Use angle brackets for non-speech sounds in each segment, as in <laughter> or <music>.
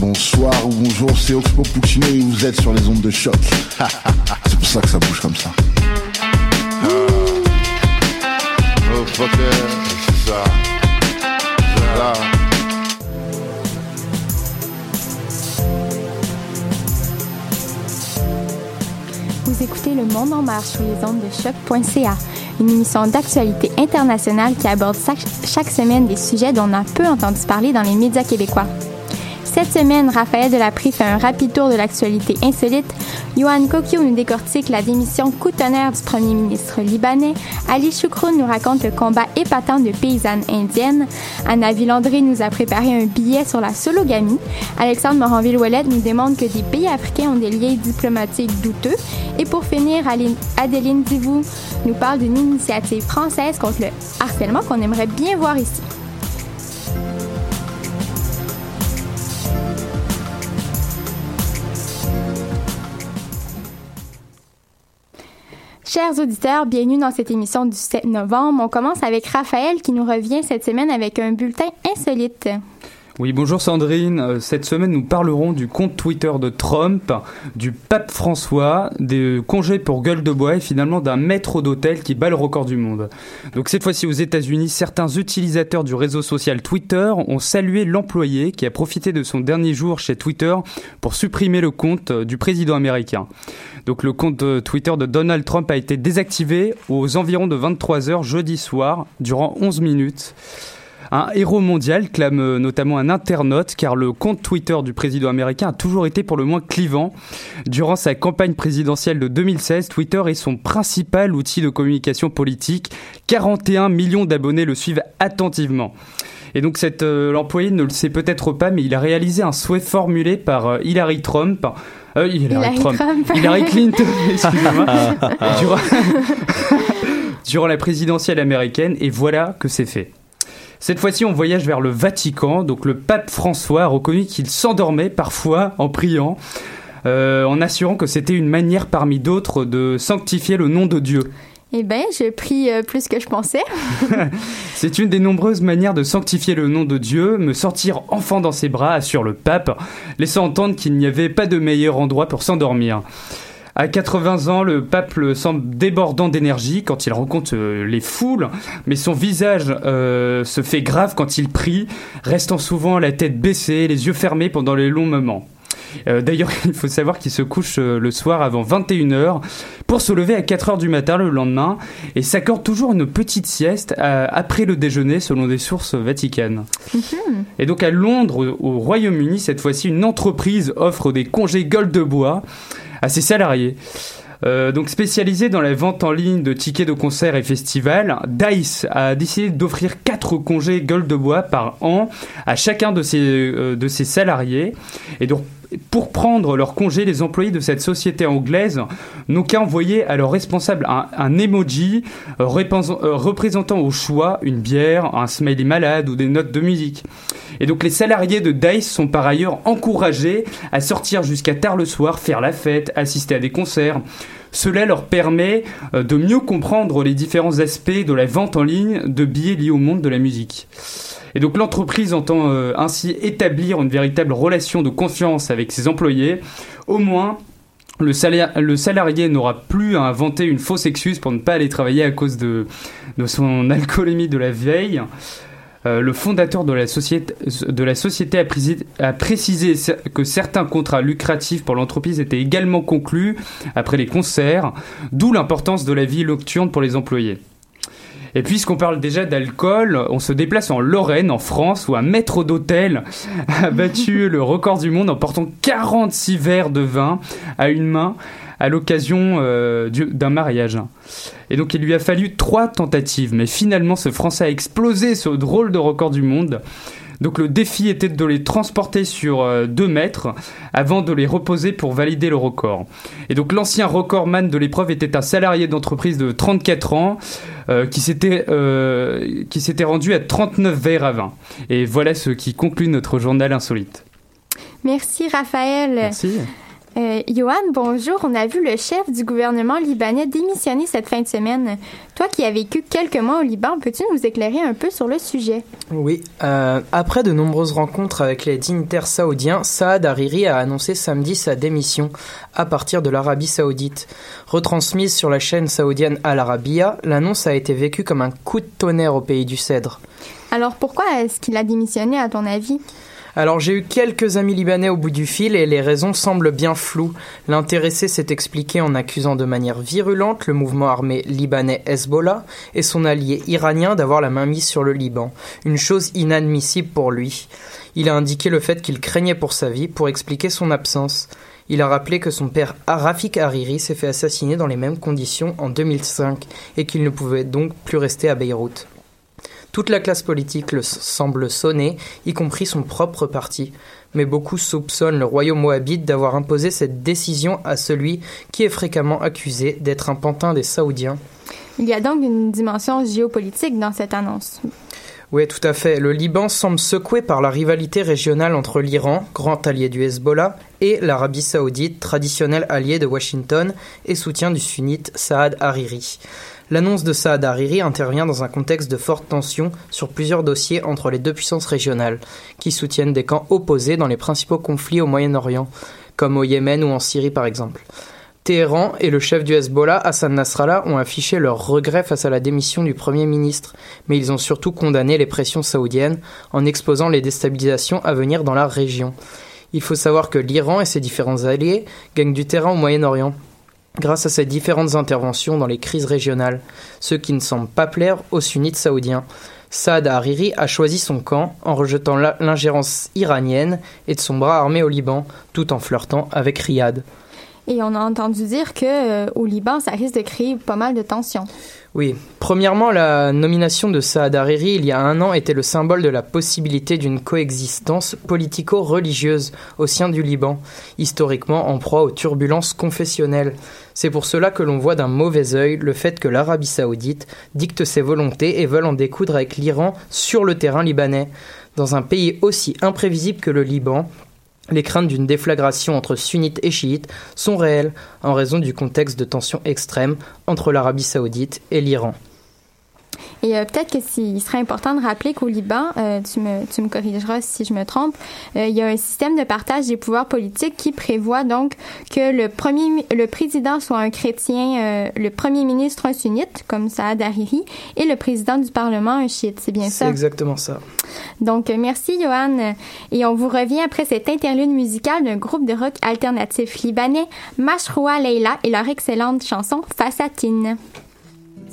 Bonsoir ou bonjour, c'est Oxpo Puccino et vous êtes sur les ondes de choc. <laughs> c'est pour ça que ça bouge comme ça. Oh, fucker, ça. Ça. Vous écoutez Le Monde en marche sur les ondes de choc.ca, une émission d'actualité internationale qui aborde chaque, chaque semaine des sujets dont on a peu entendu parler dans les médias québécois. Cette semaine, Raphaël Delapris fait un rapide tour de l'actualité insolite. Johan Kokio nous décortique la démission coûtonnaire du premier ministre libanais. Ali Choukroun nous raconte le combat épatant de paysannes indiennes. Anna Villandré nous a préparé un billet sur la sologamie. Alexandre Moranville-Ouellet nous demande que des pays africains ont des liens diplomatiques douteux. Et pour finir, Adeline Divou nous parle d'une initiative française contre le harcèlement qu'on aimerait bien voir ici. Chers auditeurs, bienvenue dans cette émission du 7 novembre. On commence avec Raphaël qui nous revient cette semaine avec un bulletin insolite. Oui, bonjour Sandrine. Euh, cette semaine, nous parlerons du compte Twitter de Trump, du pape François, des congés pour gueule de bois et finalement d'un maître d'hôtel qui bat le record du monde. Donc cette fois-ci aux États-Unis, certains utilisateurs du réseau social Twitter ont salué l'employé qui a profité de son dernier jour chez Twitter pour supprimer le compte euh, du président américain. Donc le compte Twitter de Donald Trump a été désactivé aux environs de 23 heures jeudi soir durant 11 minutes. Un héros mondial clame euh, notamment un internaute car le compte Twitter du président américain a toujours été pour le moins clivant. Durant sa campagne présidentielle de 2016, Twitter est son principal outil de communication politique. 41 millions d'abonnés le suivent attentivement. Et donc cet euh, l'employé ne le sait peut-être pas, mais il a réalisé un souhait formulé par euh, Hillary Trump. Hillary, Hillary Trump. Trump. <laughs> Hillary Clinton, excusez-moi. <laughs> durant, <laughs> durant la présidentielle américaine, et voilà que c'est fait. Cette fois-ci, on voyage vers le Vatican. Donc, le pape François a reconnu qu'il s'endormait parfois en priant, euh, en assurant que c'était une manière parmi d'autres de sanctifier le nom de Dieu. Eh bien, je prie euh, plus que je pensais. <laughs> C'est une des nombreuses manières de sanctifier le nom de Dieu, me sentir enfant dans ses bras, assure le pape, laissant entendre qu'il n'y avait pas de meilleur endroit pour s'endormir. À 80 ans, le pape semble débordant d'énergie quand il rencontre euh, les foules, mais son visage euh, se fait grave quand il prie, restant souvent la tête baissée, les yeux fermés pendant les longs moments. Euh, D'ailleurs, <laughs> il faut savoir qu'il se couche euh, le soir avant 21h pour se lever à 4h du matin le lendemain et s'accorde toujours une petite sieste euh, après le déjeuner selon des sources vaticanes. Et donc à Londres, au Royaume-Uni, cette fois-ci, une entreprise offre des congés gueule de bois à ses salariés. Euh, donc spécialisé dans la vente en ligne de tickets de concerts et festivals, Dice a décidé d'offrir 4 congés gueule de bois par an à chacun de ses, euh, de ses salariés. Et donc pour prendre leur congé, les employés de cette société anglaise n'ont qu'à envoyer à leur responsable un, emoji euh, euh, représentant au choix une bière, un smiley malade ou des notes de musique. Et donc les salariés de Dice sont par ailleurs encouragés à sortir jusqu'à tard le soir, faire la fête, assister à des concerts. Cela leur permet euh, de mieux comprendre les différents aspects de la vente en ligne de billets liés au monde de la musique. Et donc l'entreprise entend euh, ainsi établir une véritable relation de confiance avec ses employés. Au moins, le, salarié n'aura plus à inventer une fausse excuse pour ne pas aller travailler à cause de, son alcoolémie de la veille. Euh, le fondateur de la société, a, précisé que certains contrats lucratifs pour l'entreprise étaient également conclus après les concerts, d'où l'importance de la vie nocturne pour les employés. Et puisqu'on parle déjà d'alcool, on se déplace en Lorraine, en France, où un maître d'hôtel a <laughs> battu le record du monde en portant 46 verres de vin à une main à l'occasion euh, du- d'un mariage. Et donc il lui a fallu trois tentatives, mais finalement ce Français a explosé ce drôle de record du monde. Donc le défi était de les transporter sur 2 mètres avant de les reposer pour valider le record. Et donc l'ancien recordman de l'épreuve était un salarié d'entreprise de 34 ans euh, qui s'était euh, qui s'était rendu à 39 verres à vin. Et voilà ce qui conclut notre journal insolite. Merci, Raphaël. Merci. Euh, Johan, bonjour. On a vu le chef du gouvernement libanais démissionner cette fin de semaine. Toi qui as vécu quelques mois au Liban, peux-tu nous éclairer un peu sur le sujet? Oui, euh, après de nombreuses rencontres avec les dignitaires saoudiens, Saad Hariri a annoncé samedi sa démission à partir de l'Arabie saoudite. Retransmise sur la chaîne saoudienne Al Arabiya, l'annonce a été vécue comme un coup de tonnerre au pays du Cèdre. Alors pourquoi est-ce qu'il a démissionné à ton avis? Alors j'ai eu quelques amis libanais au bout du fil et les raisons semblent bien floues. L'intéressé s'est expliqué en accusant de manière virulente le mouvement armé libanais Hezbollah et son allié iranien d'avoir la main mise sur le Liban, une chose inadmissible pour lui. Il a indiqué le fait qu'il craignait pour sa vie pour expliquer son absence. Il a rappelé que son père Rafik Hariri s'est fait assassiner dans les mêmes conditions en 2005 et qu'il ne pouvait donc plus rester à Beyrouth. Toute la classe politique le semble sonner, y compris son propre parti. Mais beaucoup soupçonnent le royaume moabite d'avoir imposé cette décision à celui qui est fréquemment accusé d'être un pantin des Saoudiens. Il y a donc une dimension géopolitique dans cette annonce. Oui, tout à fait. Le Liban semble secoué par la rivalité régionale entre l'Iran, grand allié du Hezbollah, et l'Arabie saoudite, traditionnel allié de Washington et soutien du sunnite Saad Hariri. L'annonce de Saad Hariri intervient dans un contexte de forte tension sur plusieurs dossiers entre les deux puissances régionales, qui soutiennent des camps opposés dans les principaux conflits au Moyen-Orient, comme au Yémen ou en Syrie par exemple. Téhéran et le chef du Hezbollah, Hassan Nasrallah, ont affiché leur regret face à la démission du Premier ministre, mais ils ont surtout condamné les pressions saoudiennes en exposant les déstabilisations à venir dans la région. Il faut savoir que l'Iran et ses différents alliés gagnent du terrain au Moyen-Orient grâce à ses différentes interventions dans les crises régionales, ce qui ne semble pas plaire aux sunnites saoudiens. Saad Hariri a choisi son camp en rejetant l'ingérence iranienne et de son bras armé au Liban, tout en flirtant avec Riyad. Et on a entendu dire que euh, au Liban, ça risque de créer pas mal de tensions. Oui. Premièrement, la nomination de Saad Hariri il y a un an était le symbole de la possibilité d'une coexistence politico-religieuse au sein du Liban, historiquement en proie aux turbulences confessionnelles. C'est pour cela que l'on voit d'un mauvais œil le fait que l'Arabie saoudite dicte ses volontés et veulent en découdre avec l'Iran sur le terrain libanais. Dans un pays aussi imprévisible que le Liban, les craintes d'une déflagration entre sunnites et chiites sont réelles en raison du contexte de tension extrême entre l'Arabie saoudite et l'Iran. Et euh, peut-être que il serait important de rappeler qu'au Liban, euh, tu, me, tu me corrigeras si je me trompe, euh, il y a un système de partage des pouvoirs politiques qui prévoit donc que le premier, le président soit un chrétien, le premier ministre un sunnite, comme Saad Hariri, et le président du Parlement un chiite. C'est bien ça? C'est exactement ça. Donc, merci, Johan. Et on vous revient après cette interlude musicale d'un groupe de rock alternatif libanais, Mashroua Leila, et leur excellente chanson Fassatine.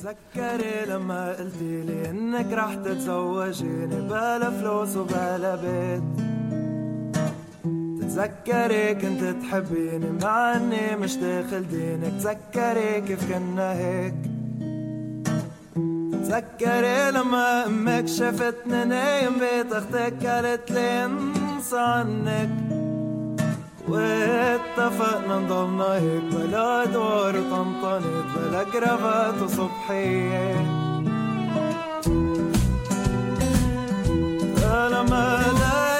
تذكري لما قلتي لي إنك رح تتزوجيني بلا فلوس وبلا بيت؟ تتذكري كنت تحبيني مع إني مش داخل دينك. تذكري كيف كنا هيك؟ تذكري لما أمك شافتني نايم بيت أختك قالت لي انسى عنك. واتفقنا نضلنا هيك بلا ادوار وطنطنت بلا كرافات وصبحية. لما ثورة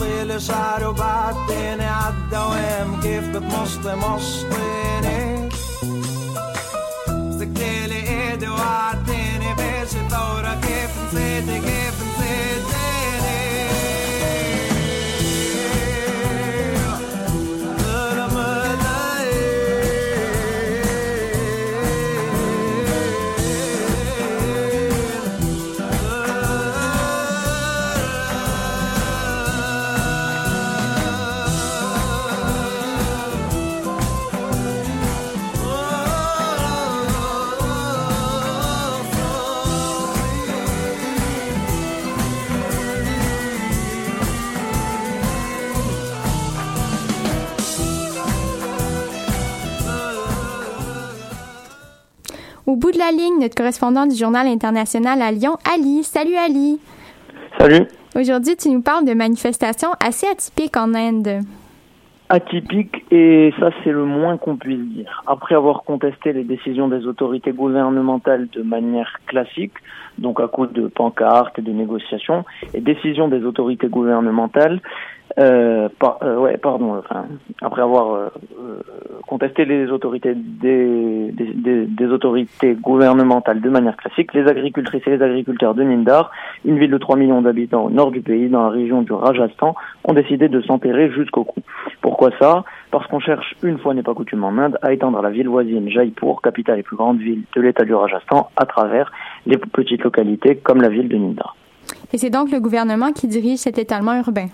طيل شعر بعتني عالدوام كيف بتمشطي مشطيني مسكتيلي ايدي وقعتني بيجي دورة كيف نسيتي كيف Au bout de la ligne, notre correspondant du Journal international à Lyon, Ali. Salut Ali. Salut. Aujourd'hui, tu nous parles de manifestations assez atypiques en Inde. Atypiques, et ça c'est le moins qu'on puisse dire. Après avoir contesté les décisions des autorités gouvernementales de manière classique, donc à cause de pancartes et de négociations, et décisions des autorités gouvernementales, euh, euh, ouais, pardon. Enfin, après avoir euh, euh, contesté les autorités des, des, des, autorités gouvernementales de manière classique, les agricultrices et les agriculteurs de Nindar, une ville de 3 millions d'habitants au nord du pays, dans la région du Rajasthan, ont décidé de s'enterrer jusqu'au cou. Pourquoi ça? Parce qu'on cherche, une fois n'est pas coutume en Inde, à étendre la ville voisine Jaipur, capitale et plus grande ville de l'État du Rajasthan, à travers les petites localités comme la ville de Nindar. Et c'est donc le gouvernement qui dirige cet étalement urbain?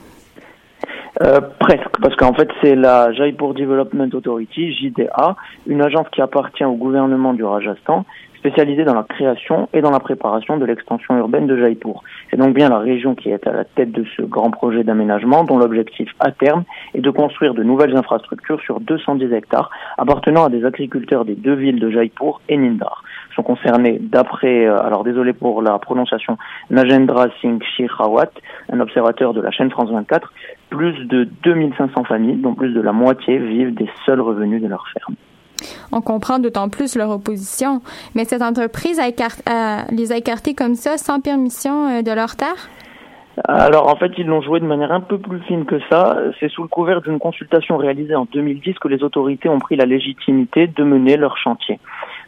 Euh, presque, parce qu'en fait c'est la Jaipur Development Authority, JDA, une agence qui appartient au gouvernement du Rajasthan, spécialisée dans la création et dans la préparation de l'extension urbaine de Jaipur. C'est donc bien la région qui est à la tête de ce grand projet d'aménagement dont l'objectif à terme est de construire de nouvelles infrastructures sur 210 hectares appartenant à des agriculteurs des deux villes de Jaipur et Nindar sont concernés d'après, euh, alors désolé pour la prononciation, Najendra Singh Shirawat, un observateur de la chaîne France 24, plus de 2500 familles, dont plus de la moitié vivent des seuls revenus de leur ferme. On comprend d'autant plus leur opposition. Mais cette entreprise les a écartés comme ça, sans permission euh, de leur terre? Alors en fait, ils l'ont joué de manière un peu plus fine que ça. C'est sous le couvert d'une consultation réalisée en 2010 que les autorités ont pris la légitimité de mener leur chantier.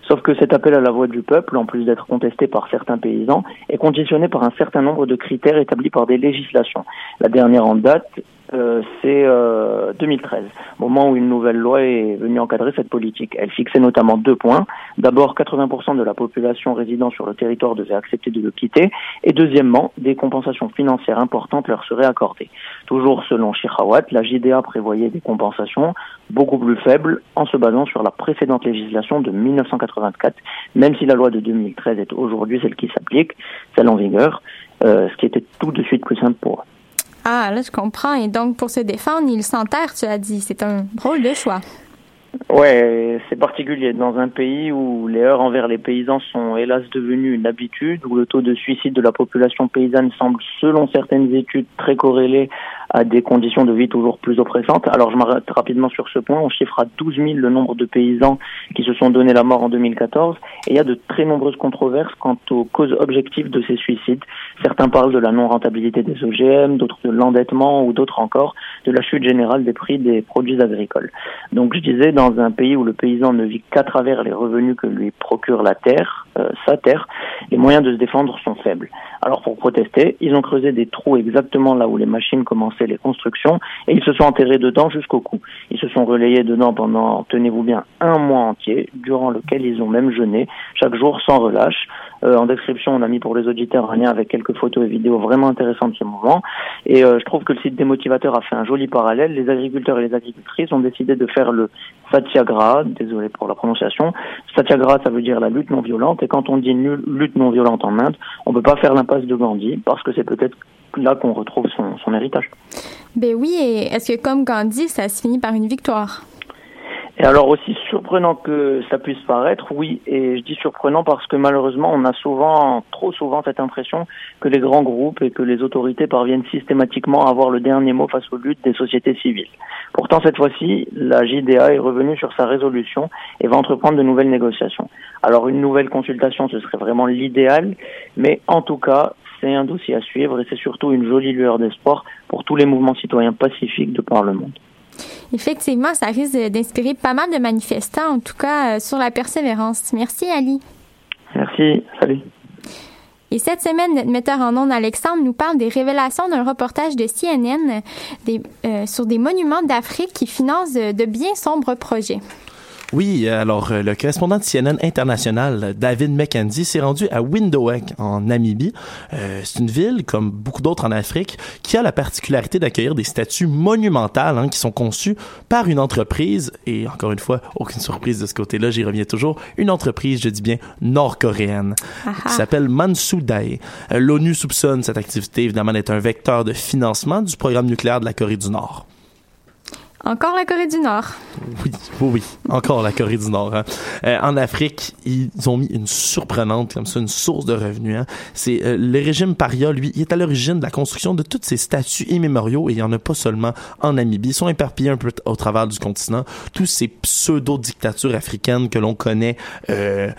Sauf que cet appel à la voix du peuple, en plus d'être contesté par certains paysans, est conditionné par un certain nombre de critères établis par des législations. La dernière en date euh, c'est euh, 2013, moment où une nouvelle loi est venue encadrer cette politique. Elle fixait notamment deux points. D'abord, 80% de la population résidant sur le territoire devait accepter de le quitter. Et deuxièmement, des compensations financières importantes leur seraient accordées. Toujours selon Chirawat, la JDA prévoyait des compensations beaucoup plus faibles en se basant sur la précédente législation de 1984, même si la loi de 2013 est aujourd'hui celle qui s'applique, celle en vigueur, euh, ce qui était tout de suite plus simple pour eux. Ah, là, je comprends. Et donc, pour se défendre, il s'enterre, tu as dit. C'est un drôle de choix. Ouais, c'est particulier. Dans un pays où les heurts envers les paysans sont hélas devenus une habitude, où le taux de suicide de la population paysanne semble, selon certaines études, très corrélé à des conditions de vie toujours plus oppressantes. Alors je m'arrête rapidement sur ce point. On chiffre à 12 000 le nombre de paysans qui se sont donné la mort en 2014. Et il y a de très nombreuses controverses quant aux causes objectives de ces suicides. Certains parlent de la non-rentabilité des OGM, d'autres de l'endettement ou d'autres encore de la chute générale des prix des produits agricoles. Donc je disais, dans un pays où le paysan ne vit qu'à travers les revenus que lui procure la terre, euh, sa terre, les moyens de se défendre sont faibles. Alors pour protester, ils ont creusé des trous exactement là où les machines commençaient les constructions et ils se sont enterrés dedans jusqu'au cou. Ils se sont relayés dedans pendant, tenez-vous bien, un mois entier, durant lequel ils ont même jeûné, chaque jour sans relâche. Euh, en description, on a mis pour les auditeurs un lien avec quelques photos et vidéos vraiment intéressantes de ce mouvement. Et euh, je trouve que le site des motivateurs a fait un joli parallèle. Les agriculteurs et les agricultrices ont décidé de faire le satyagraha, désolé pour la prononciation. Satyagraha, ça veut dire la lutte non violente. Et quand on dit lutte non violente en Inde, on peut pas faire l'impasse de Gandhi parce que c'est peut-être là qu'on retrouve son, son héritage. Ben oui, et est-ce que comme Gandhi, ça se finit par une victoire? Et alors aussi surprenant que ça puisse paraître, oui, et je dis surprenant parce que malheureusement on a souvent, trop souvent cette impression que les grands groupes et que les autorités parviennent systématiquement à avoir le dernier mot face aux luttes des sociétés civiles. Pourtant cette fois-ci, la JDA est revenue sur sa résolution et va entreprendre de nouvelles négociations. Alors une nouvelle consultation, ce serait vraiment l'idéal, mais en tout cas, c'est un dossier à suivre et c'est surtout une jolie lueur d'espoir pour tous les mouvements citoyens pacifiques de par le monde. Effectivement, ça risque d'inspirer pas mal de manifestants, en tout cas euh, sur la persévérance. Merci, Ali. Merci. Salut. Et cette semaine, notre metteur en ondes, Alexandre, nous parle des révélations d'un reportage de CNN des, euh, sur des monuments d'Afrique qui financent de bien sombres projets. Oui, alors euh, le correspondant de CNN international, David McKenzie, s'est rendu à Windhoek, en Namibie. Euh, c'est une ville, comme beaucoup d'autres en Afrique, qui a la particularité d'accueillir des statues monumentales hein, qui sont conçues par une entreprise, et encore une fois, aucune surprise de ce côté-là, j'y reviens toujours, une entreprise, je dis bien, nord-coréenne, qui s'appelle Mansudae. Euh, L'ONU soupçonne cette activité, évidemment, d'être un vecteur de financement du programme nucléaire de la Corée du Nord. Encore la Corée du Nord. Oui, oui, oui. Encore la Corée du Nord. Hein. Euh, en Afrique, ils ont mis une surprenante, comme ça, une source de revenus. Hein. C'est euh, le régime paria, lui, il est à l'origine de la construction de toutes ces statues immémoriaux, et il y en a pas seulement en Namibie. Ils sont éparpillés un peu au travers du continent. Tous ces pseudo-dictatures africaines que l'on connaît, euh,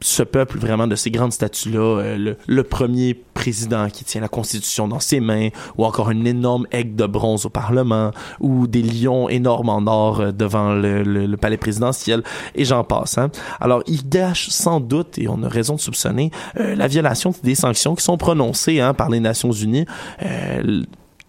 ce peuple vraiment de ces grandes statues-là, euh, le, premier président qui tient la Constitution dans ses mains, ou encore un énorme aigle de bronze au Parlement, ou des lions énormes en or euh, devant le palais présidentiel, et j'en passe. Hein. Alors, il gâche sans doute, et on a raison de soupçonner, euh, la violation des sanctions qui sont prononcées hein, par les Nations Unies.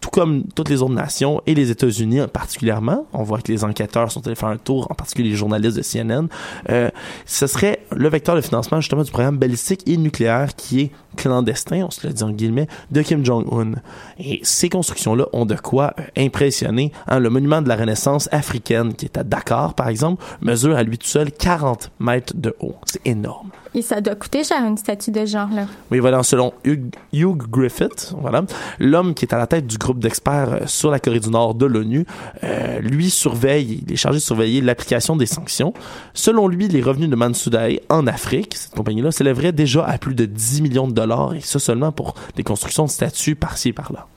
Tout comme toutes les autres nations et les États-Unis particulièrement. On voit que les enquêteurs sont allés faire un tour, en particulier les journalistes de CNN. Euh, ce serait le vecteur de financement justement du programme balistique et nucléaire qui est clandestin, on se le dit en guillemets, de Kim Jong-un. Et ces constructions-là ont de quoi euh, impressionner. Hein, le monument de la Renaissance africaine, qui est à Dakar, par exemple, mesure à lui tout seul 40 mètres de haut. C'est énorme. Et ça doit coûter cher, une statue de genre-là. Oui, voilà, selon Hugh, Hugh Griffith, voilà, l'homme qui est à la tête du groupe d'experts euh, sur la Corée du Nord de l'ONU, euh, lui surveille, il est chargé de surveiller l'application des sanctions. Selon lui, les revenus de Mansudae en Afrique, cette compagnie-là, s'élèveraient déjà à plus de 10 millions de dollars, et ça seulement pour des constructions de statues par-ci et par-là.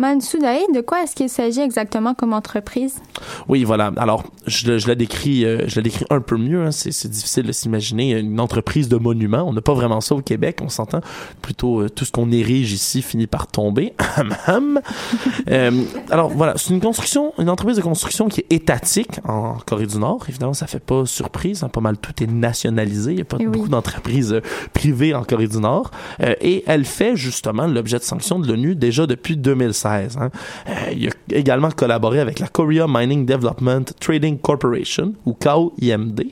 Mansudae, de quoi est-ce qu'il s'agit exactement comme entreprise? Oui, voilà. Alors, je, je la décris, euh, je la décris un peu mieux. Hein. C'est, difficile de s'imaginer une entreprise de monument. On n'a pas vraiment ça au Québec, on s'entend. Plutôt, euh, tout ce qu'on érige ici finit par tomber. <laughs> euh, alors, voilà, c'est une construction, une entreprise de construction qui est étatique en Corée du Nord. Évidemment, ça fait pas surprise. Hein. Pas mal tout est nationalisé. Il n'y a pas Eh oui. beaucoup d'entreprises privées en Corée du Nord. Et elle fait justement l'objet de sanctions de l'ONU déjà depuis 2016. 2016. Hein. Euh, il a également collaboré avec la Korea Mining Development Trading Corporation, ou KOIMD,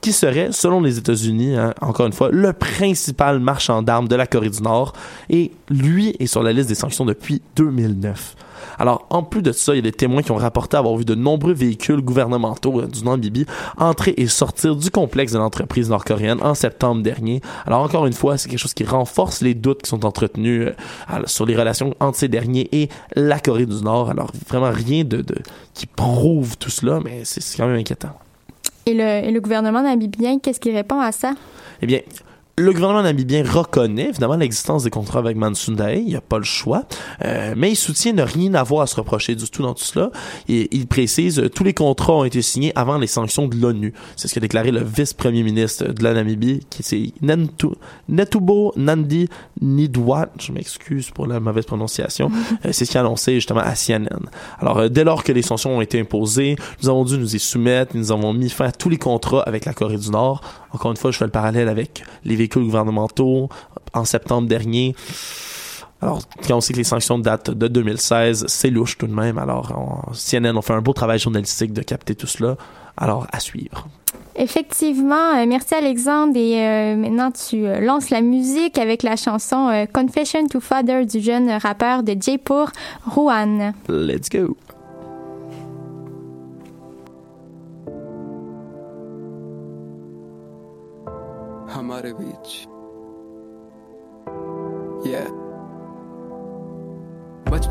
qui serait, selon les États-Unis, hein, encore une fois, le principal marchand d'armes de la Corée du Nord, et lui est sur la liste des sanctions depuis 2009. Alors, en plus de ça, il y a des témoins qui ont rapporté avoir vu de nombreux véhicules gouvernementaux euh, du Namibie entrer et sortir du complexe de l'entreprise nord-coréenne en septembre dernier. Alors, encore une fois, c'est quelque chose qui renforce les doutes qui sont entretenus euh, sur les relations entre ces derniers et la Corée du Nord. Alors, vraiment rien de, de qui prouve tout cela, mais c'est quand même inquiétant. Et le, et le gouvernement namibien, qu'est-ce qu'il répond à ça? Eh bien, le gouvernement namibien reconnaît évidemment l'existence des contrats avec Mansundae, il n'y a pas le choix, euh, mais il soutient ne rien avoir à se reprocher du tout dans tout cela. Et il précise euh, tous les contrats ont été signés avant les sanctions de l'ONU. C'est ce qu'a déclaré le vice-premier ministre de la Namibie, qui c'est Netubo Nandi Nidwat, je m'excuse pour la mauvaise prononciation, <laughs> euh, c'est ce qu'il a annoncé justement à CNN. Alors dès lors que les sanctions ont été imposées, nous avons dû nous y soumettre, nous avons mis fin à tous les contrats avec la Corée du Nord. Encore une fois, je fais le parallèle avec les véhicules gouvernementaux en septembre dernier. Alors, quand on sait que les sanctions datent de 2016, c'est louche tout de même. Alors, on, CNN ont fait un beau travail journalistique de capter tout cela. Alors, à suivre. Effectivement, euh, merci Alexandre. Et euh, maintenant, tu euh, lances la musique avec la chanson Confession to Father du jeune rappeur de Jaipur, Rohan. Let's go. हमारे बीच yeah.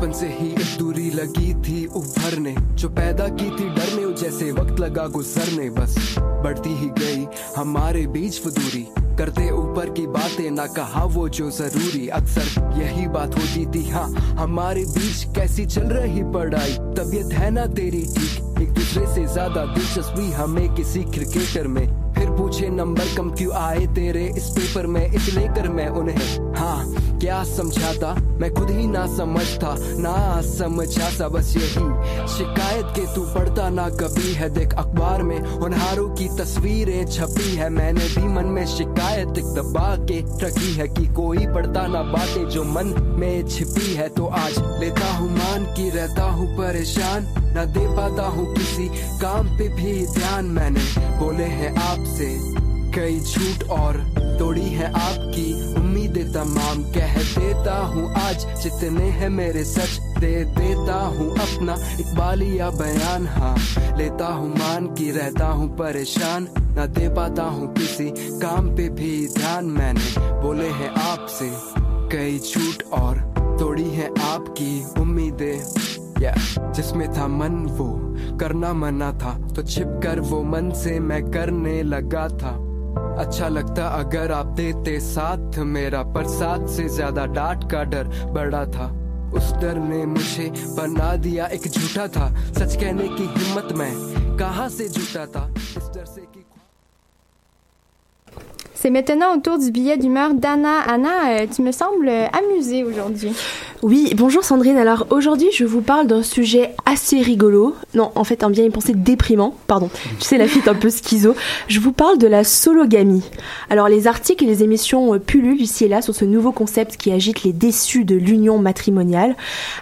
बचपन से ही एक दूरी लगी थी उभरने। जो पैदा की थी डरने जैसे वक्त लगा गुजरने। बस बढ़ती ही गई हमारे बीच वो दूरी। करते ऊपर की बातें, ना कहा वो जो ज़रूरी। अक्सर यही बात होती थी हाँ हमारे बीच कैसी चल रही पढ़ाई? तबीयत है ना तेरी ठीक? एक दूसरे से ज़्यादा दिलचस्पी हमें किसी क्रिकेटर में। फिर पूछे, नंबर कम क्यों आए तेरे? इस पेपर में, इस लेकर मैं उन्हें हाँ क्या समझाता? मैं खुद ही ना समझता, ना समझा सा, बस यही। शिकायत के तू पढ़ता ना कभी है। देख अखबार में होनहारों की तस्वीरें छपी है। मैंने भी मन में शिकायत दबा के रखी है कि कोई पढ़ता ना बातें जो मन में छिपी है। तो आज लेता हूँ मान की रहता हूँ परेशान। न दे पाता हूँ किसी काम पे भी ध्यान। मैंने बोले हैं आपसे कई झूठ और तोड़ी है आपकी उम्मीदें तमाम कह देता हूँ आज जितने हैं मेरे सच। दे देता हूँ अपना इकबालिया बयान हाँ। लेता हूँ मान की रहता हूँ परेशान। न दे पाता हूँ किसी काम पे भी ध्यान। मैंने बोले हैं आपसे कई झूठ और तोड़ी है आपकी उम्मीदें। Yeah. जिसमें था मन वो करना मना था तो छिप कर वो मन से मैं करने लगा था। अच्छा लगता अगर आप देते साथ मेरा पर साथ से ज़्यादा डांट का डर बड़ा था उस डर ने मुझे बना दिया एक झूठा था सच कहने की हिम्मत मैं कहाँ से जुटा था इस डर से कि C'est maintenant au tour du billet d'humeur d'Anna. Anna, euh, tu me sembles amusée aujourd'hui. Oui, bonjour Sandrine. Alors aujourd'hui, je vous parle d'un sujet assez rigolo. Non, en fait, un bien y penser déprimant. Pardon. Tu sais, la fille est un peu schizo. Je vous parle de la sologamie. Alors les articles et les émissions euh, pullulent ici et là sur ce nouveau concept qui agite les déçus de l'union matrimoniale.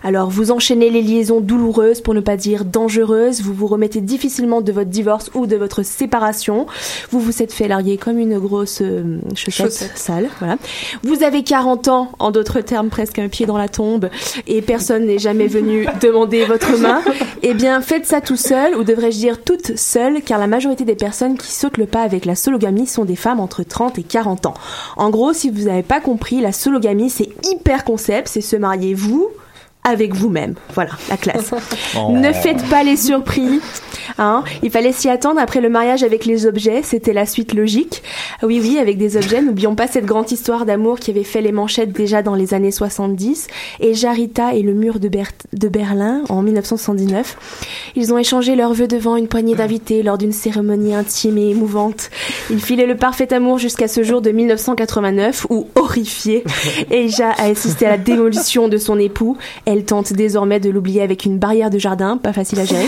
Alors vous enchaînez les liaisons douloureuses, pour ne pas dire dangereuses. Vous vous remettez difficilement de votre divorce ou de votre séparation. Vous vous êtes fait larguer comme une grosse euh, chaussette, Chaussette. sale. Voilà. Vous avez 40 ans, en d'autres termes, presque un pied dans la tombe, et personne n'est jamais venu demander votre main. Eh bien, faites ça tout seul, ou devrais-je dire toute seule, car la majorité des personnes qui sautent le pas avec la sologamie sont des femmes entre 30 et 40 ans. En gros, si vous n'avez pas compris, la sologamie, c'est hyper concept, c'est se marier vous avec vous-même. Voilà, la classe. Oh. Ne faites pas les surpris. Hein? Il fallait s'y attendre après le mariage avec les objets, c'était la suite logique. Oui, oui, avec des objets. N'oublions pas cette grande histoire d'amour qui avait fait les manchettes déjà dans les années 70. Et Jarita et le mur de, Ber- de Berlin en 1979. Ils ont échangé leurs vœux devant une poignée d'invités lors d'une cérémonie intime et émouvante. Il filait le parfait amour jusqu'à ce jour de 1989 où, horrifiée, Eija <laughs> a assisté à la démolition de son époux. Elle tente désormais de l'oublier avec une barrière de jardin, pas facile à gérer.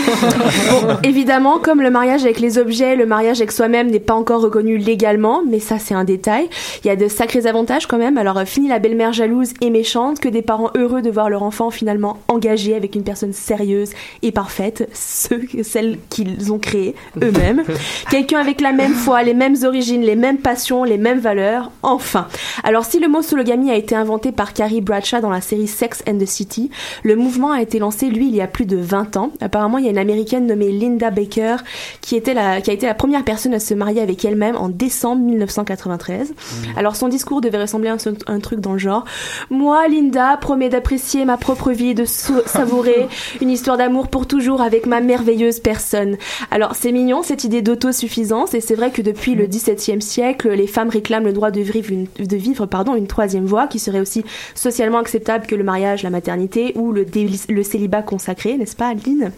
Bon, <laughs> évidemment, comme le mariage avec les objets, le mariage avec soi-même n'est pas encore reconnu légalement, mais ça c'est un détail. Il y a de sacrés avantages quand même. Alors euh, fini la belle-mère jalouse et méchante, que des parents heureux de voir leur enfant finalement engagé avec une personne sérieuse et parfaite, ceux, celle qu'ils ont créée eux-mêmes. <laughs> Quelqu'un avec la même foi, les mêmes origines, les mêmes passions, les mêmes valeurs, enfin. Alors si le mot sologamie a été inventé par Carrie Bradshaw dans la série Sex and the City, le mouvement a été lancé lui il y a plus de 20 ans. Apparemment, il y a une américaine nommée Linda Baker qui était la qui a été la première personne à se marier avec elle-même en décembre 1993. Alors son discours devait ressembler à un, un truc dans le genre Moi, Linda, promets d'apprécier ma propre vie, de savourer <laughs> une histoire d'amour pour toujours avec ma merveilleuse personne. Alors c'est mignon cette idée d'autosuffisance et c'est vrai que depuis le XVIIe siècle, les femmes réclament le droit de vivre une, de vivre pardon une troisième voie qui serait aussi socialement acceptable que le mariage, la maternité ou le célibat consacré, n'est-ce pas, Adeline?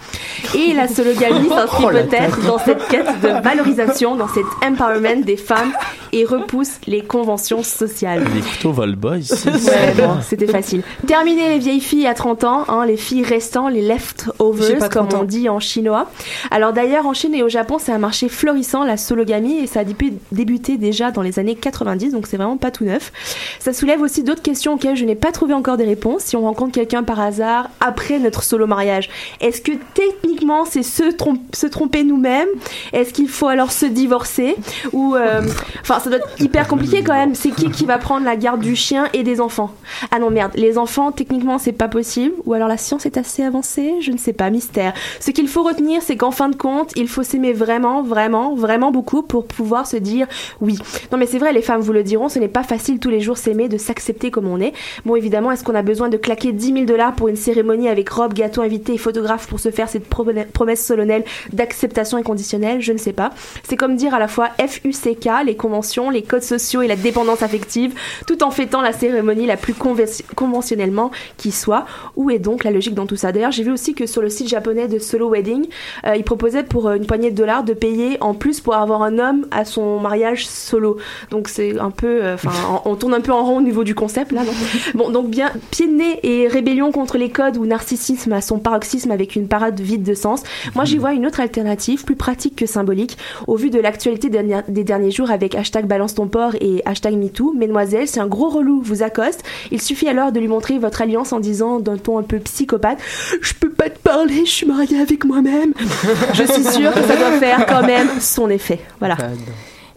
Et la <laughs> sologamie s'inscrit Oh, peut-être dans cette quête de valorisation, dans cet empowerment des femmes et repousse les conventions sociales. Les couteaux volent bas ici. Ouais, bon, c'était facile. Terminer les vieilles filles à 30 ans, hein, les filles restant, les leftovers, comme 30 ans. on dit en chinois. Alors d'ailleurs, en Chine et au Japon, c'est un marché florissant, la sologamie, et ça a débu- débuté déjà dans les années 90, donc c'est vraiment pas tout neuf. Ça soulève aussi d'autres questions auxquelles je n'ai pas trouvé encore des réponses. Si on rencontre quelqu'un par hasard après notre solo mariage, est-ce que techniquement c'est se, trom- se tromper nous-mêmes? Est-ce qu'il faut alors se divorcer? Ou euh, enfin, ça doit être hyper compliqué quand même. C'est qui qui va prendre la garde du chien et des enfants? Ah non merde, les enfants techniquement c'est pas possible. Ou alors la science est assez avancée, je ne sais pas, mystère. Ce qu'il faut retenir, c'est qu'en fin de compte, il faut s'aimer vraiment, vraiment, vraiment beaucoup pour pouvoir se dire oui. Non mais c'est vrai, les femmes vous le diront, ce n'est pas facile tous les jours s'aimer, de s'accepter comme on est. Bon évidemment, est-ce qu'on a besoin de claquer 10 000 dollars pour une cérémonie avec robe, gâteau, invité et photographe pour se faire cette pro- promesse solennelle d'acceptation inconditionnelle? Je ne sais pas. C'est comme dire à la fois FUCK, les conventions, les codes sociaux et la dépendance affective, tout en fêtant la cérémonie la plus conven- conventionnellement qui soit. Où est donc la logique dans tout ça? D'ailleurs, j'ai vu aussi que sur le site japonais de Solo Wedding, euh, ils proposaient pour euh, une poignée de dollars de payer en plus pour avoir un homme à son mariage solo. Donc c'est un peu, euh, enfin, <laughs> on, on tourne un peu en rond au niveau du concept là. non? Bon, donc bien pied de nez et rébellion contre les codes ou narcissisme à son paroxysme avec une parade vide de sens. Moi, j'y vois une autre alternative, plus pratique que symbolique, au vu de l'actualité des derniers- des derniers jours avec hashtag balance ton port et hashtag MeToo. Mesdemoiselles, si un gros relou vous accoste, il suffit alors de lui montrer votre alliance en disant d'un ton un peu psychopathe Je peux pas te parler, je suis mariée avec moi-même. <laughs> Je suis sûre que ça doit faire quand même son effet. Voilà.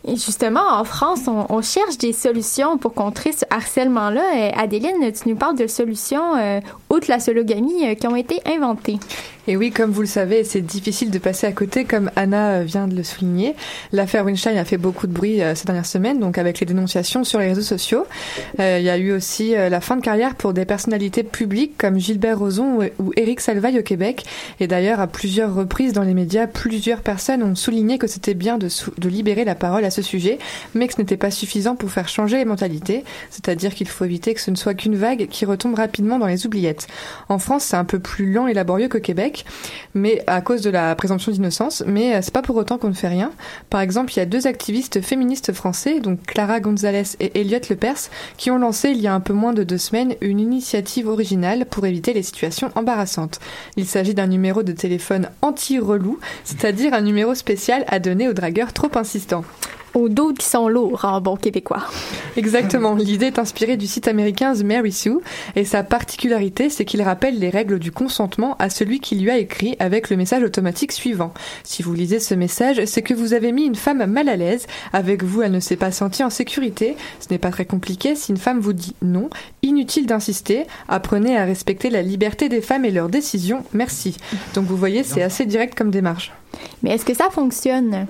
Et justement, en France, on, cherche des solutions pour contrer ce harcèlement-là. Adéline, tu nous parles de solutions, euh, outre la sologamie, euh, qui ont été inventées. Et oui, comme vous le savez, c'est difficile de passer à côté, comme Anna euh, vient de le souligner. L'affaire Weinstein a fait beaucoup de bruit euh, ces dernières semaines, donc avec les dénonciations sur les réseaux sociaux. Il y a eu aussi la fin de carrière pour des personnalités publiques comme Gilbert Rozon ou, Éric Salvaille au Québec. Et d'ailleurs, à plusieurs reprises dans les médias, plusieurs personnes ont souligné que c'était bien de libérer la parole à ce sujet, mais que ce n'était pas suffisant pour faire changer les mentalités. C'est-à-dire qu'il faut éviter que ce ne soit qu'une vague qui retombe rapidement dans les oubliettes. En France, c'est un peu plus lent et laborieux qu'au Québec mais à cause de la présomption d'innocence, mais euh, c'est pas pour autant qu'on ne fait rien. Par exemple, il y a deux activistes féministes français, donc Clara Gonzalez et Elliot Lepers, qui ont lancé il y a un peu moins de deux semaines une initiative originale pour éviter les situations embarrassantes. Il s'agit d'un numéro de téléphone anti-relou, c'est-à-dire un numéro spécial à donner aux dragueurs trop insistants. Aux dos qui sont lourds, en bon québécois. Exactement. L'idée est inspirée du site américain The Mary Sue et sa particularité, c'est qu'il rappelle les règles du consentement à celui qui lui a écrit avec le message automatique suivant. Si vous lisez ce message, c'est que vous avez mis une femme mal à l'aise. Avec vous, elle ne s'est pas sentie en sécurité. Ce n'est pas très compliqué. Si une femme vous dit non, inutile d'insister. Apprenez à respecter la liberté des femmes et leurs décisions. Merci. Donc vous voyez, c'est assez direct comme démarche. Mais est-ce que ça fonctionne?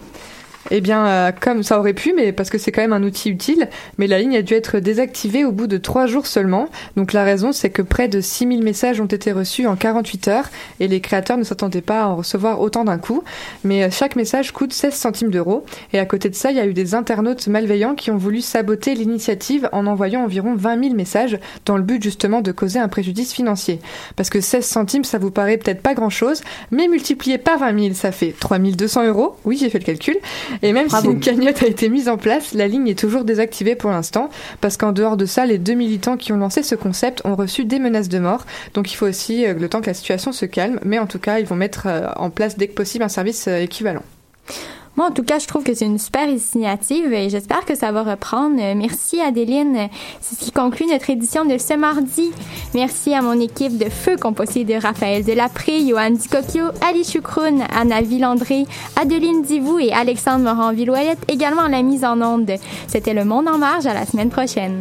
Eh bien, euh, comme ça aurait pu, mais parce que c'est quand même un outil utile, mais la ligne a dû être désactivée au bout de trois jours seulement. Donc la raison, c'est que près de 6000 messages ont été reçus en 48 heures et les créateurs ne s'attendaient pas à en recevoir autant d'un coup. Mais euh, chaque message coûte 16 centimes d'euros. Et à côté de ça, il y a eu des internautes malveillants qui ont voulu saboter l'initiative en envoyant environ 20 000 messages dans le but justement de causer un préjudice financier. Parce que 16 centimes, ça vous paraît peut-être pas grand-chose, mais multiplié par 20 000, ça fait 3200 euros. Oui, j'ai fait le calcul. Et même Bravo. si une cagnotte a été mise en place, la ligne est toujours désactivée pour l'instant, parce qu'en dehors de ça, les deux militants qui ont lancé ce concept ont reçu des menaces de mort. Donc il faut aussi euh, le temps que la situation se calme, mais en tout cas, ils vont mettre euh, en place dès que possible un service euh, équivalent. Moi, en tout cas, je trouve que c'est une super initiative et j'espère que ça va reprendre. Merci, Adéline. C'est ce qui conclut notre édition de ce mardi. Merci à mon équipe de feu composée de Raphaël Delapré, Johan Dicocchio, Ali Choukroun, Anna Villandré, Adeline Divou et Alexandre Morin-Villouellette, également à la mise en onde. C'était Le Monde en marge à la semaine prochaine.